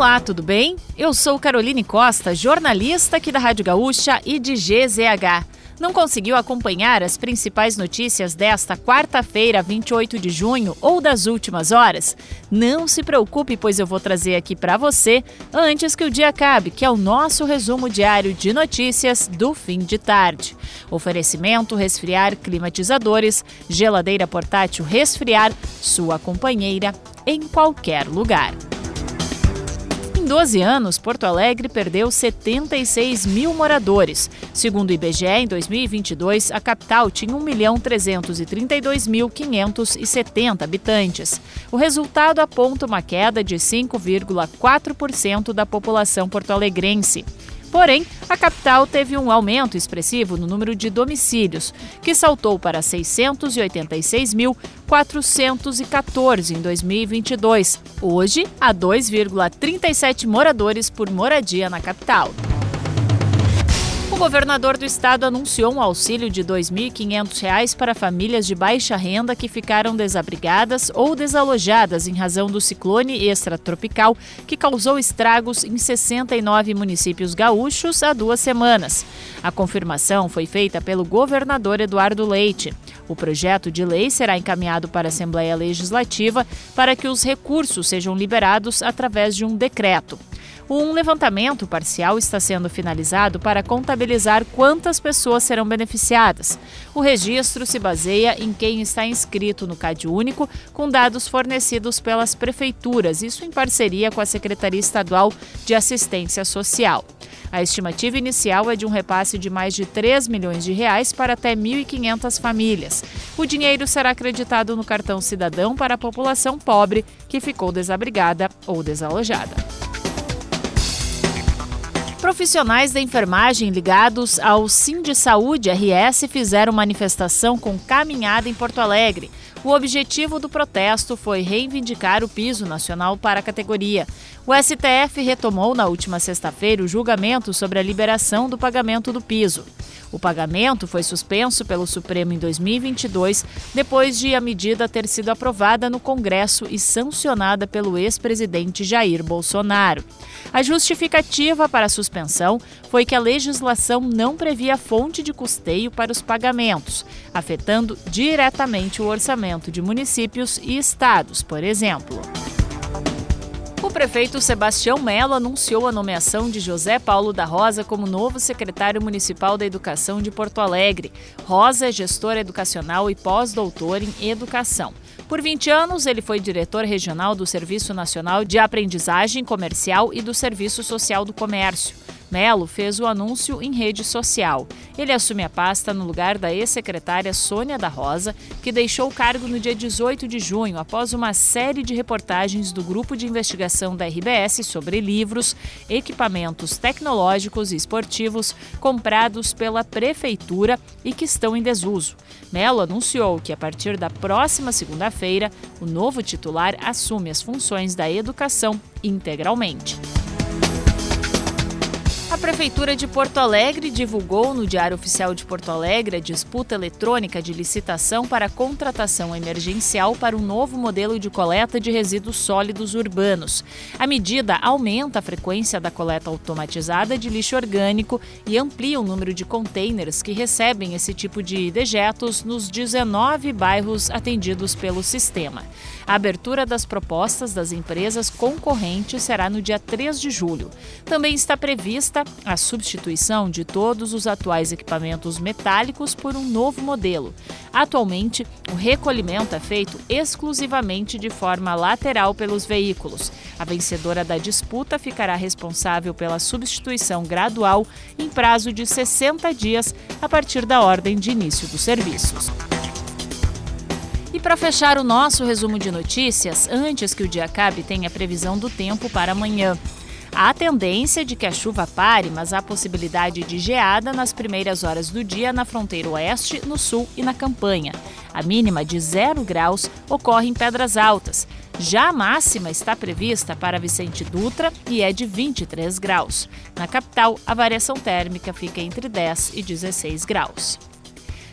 Olá, tudo bem? Eu sou Caroline Costa, jornalista aqui da Rádio Gaúcha e de GZH. Não conseguiu acompanhar as principais notícias desta quarta-feira, 28 de junho ou das últimas horas? Não se preocupe, pois eu vou trazer aqui para você antes que o dia acabe, que é o nosso resumo diário de notícias do fim de tarde. Oferecimento: resfriar climatizadores, geladeira portátil resfriar, sua companheira em qualquer lugar. Em 12 anos, Porto Alegre perdeu 76 mil moradores. Segundo o IBGE, em 2022, a capital tinha 1.332.570 habitantes. O resultado aponta uma queda de 5,4% da população porto-alegrense. Porém, a capital teve um aumento expressivo no número de domicílios, que saltou para 687.414 em 2022. Hoje, há 2,37 moradores por moradia na capital governador do estado anunciou um auxílio de R$ 2.500 para famílias de baixa renda que ficaram desabrigadas ou desalojadas em razão do ciclone extratropical que causou estragos em 69 municípios gaúchos há duas semanas. A confirmação foi feita pelo governador Eduardo Leite. O projeto de lei será encaminhado para a Assembleia Legislativa para que os recursos sejam liberados através de um decreto. Um levantamento parcial está sendo finalizado para contabilizar quantas pessoas serão beneficiadas. O registro se baseia em quem está inscrito no CAD Único, com dados fornecidos pelas prefeituras, isso em parceria com a Secretaria Estadual de Assistência Social. A estimativa inicial é de um repasse de mais de 3 milhões de reais para até 1.500 famílias. O dinheiro será acreditado no cartão cidadão para a população pobre que ficou desabrigada ou desalojada. Profissionais da enfermagem ligados ao Sim de Saúde RS fizeram manifestação com caminhada em Porto Alegre. O objetivo do protesto foi reivindicar o piso nacional para a categoria. O STF retomou na última sexta-feira o julgamento sobre a liberação do pagamento do piso. O pagamento foi suspenso pelo Supremo em 2022, depois de a medida ter sido aprovada no Congresso e sancionada pelo ex-presidente Jair Bolsonaro. A justificativa para a suspensão foi que a legislação não previa fonte de custeio para os pagamentos, afetando diretamente o orçamento de municípios e estados, por exemplo. O prefeito Sebastião Melo anunciou a nomeação de José Paulo da Rosa como novo secretário municipal da Educação de Porto Alegre. Rosa é gestor educacional e pós-doutor em educação. Por 20 anos, ele foi diretor regional do Serviço Nacional de Aprendizagem Comercial e do Serviço Social do Comércio. Melo fez o anúncio em rede social. Ele assume a pasta no lugar da ex-secretária Sônia da Rosa, que deixou o cargo no dia 18 de junho, após uma série de reportagens do Grupo de Investigação da RBS sobre livros, equipamentos tecnológicos e esportivos comprados pela Prefeitura e que estão em desuso. Melo anunciou que, a partir da próxima segunda-feira, o novo titular assume as funções da educação integralmente. Prefeitura de Porto Alegre divulgou no Diário Oficial de Porto Alegre a disputa eletrônica de licitação para contratação emergencial para um novo modelo de coleta de resíduos sólidos urbanos. A medida aumenta a frequência da coleta automatizada de lixo orgânico e amplia o número de containers que recebem esse tipo de dejetos nos 19 bairros atendidos pelo sistema. A abertura das propostas das empresas concorrentes será no dia 3 de julho. Também está prevista a substituição de todos os atuais equipamentos metálicos por um novo modelo. Atualmente, o recolhimento é feito exclusivamente de forma lateral pelos veículos. A vencedora da disputa ficará responsável pela substituição gradual em prazo de 60 dias a partir da ordem de início dos serviços. E para fechar o nosso resumo de notícias, antes que o dia acabe, tem a previsão do tempo para amanhã. Há tendência de que a chuva pare, mas há possibilidade de geada nas primeiras horas do dia na fronteira oeste, no sul e na campanha. A mínima de 0 graus ocorre em Pedras Altas. Já a máxima está prevista para Vicente Dutra e é de 23 graus. Na capital, a variação térmica fica entre 10 e 16 graus.